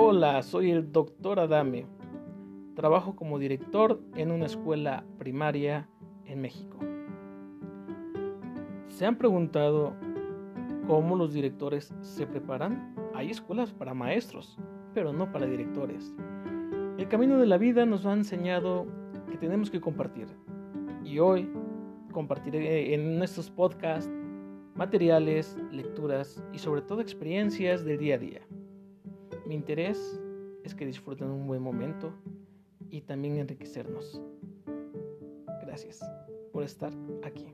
Hola, soy el doctor Adame. Trabajo como director en una escuela primaria en México. ¿Se han preguntado cómo los directores se preparan? Hay escuelas para maestros, pero no para directores. El camino de la vida nos ha enseñado que tenemos que compartir. Y hoy compartiré en estos podcasts materiales, lecturas y sobre todo experiencias del día a día. Mi interés es que disfruten un buen momento y también enriquecernos. Gracias por estar aquí.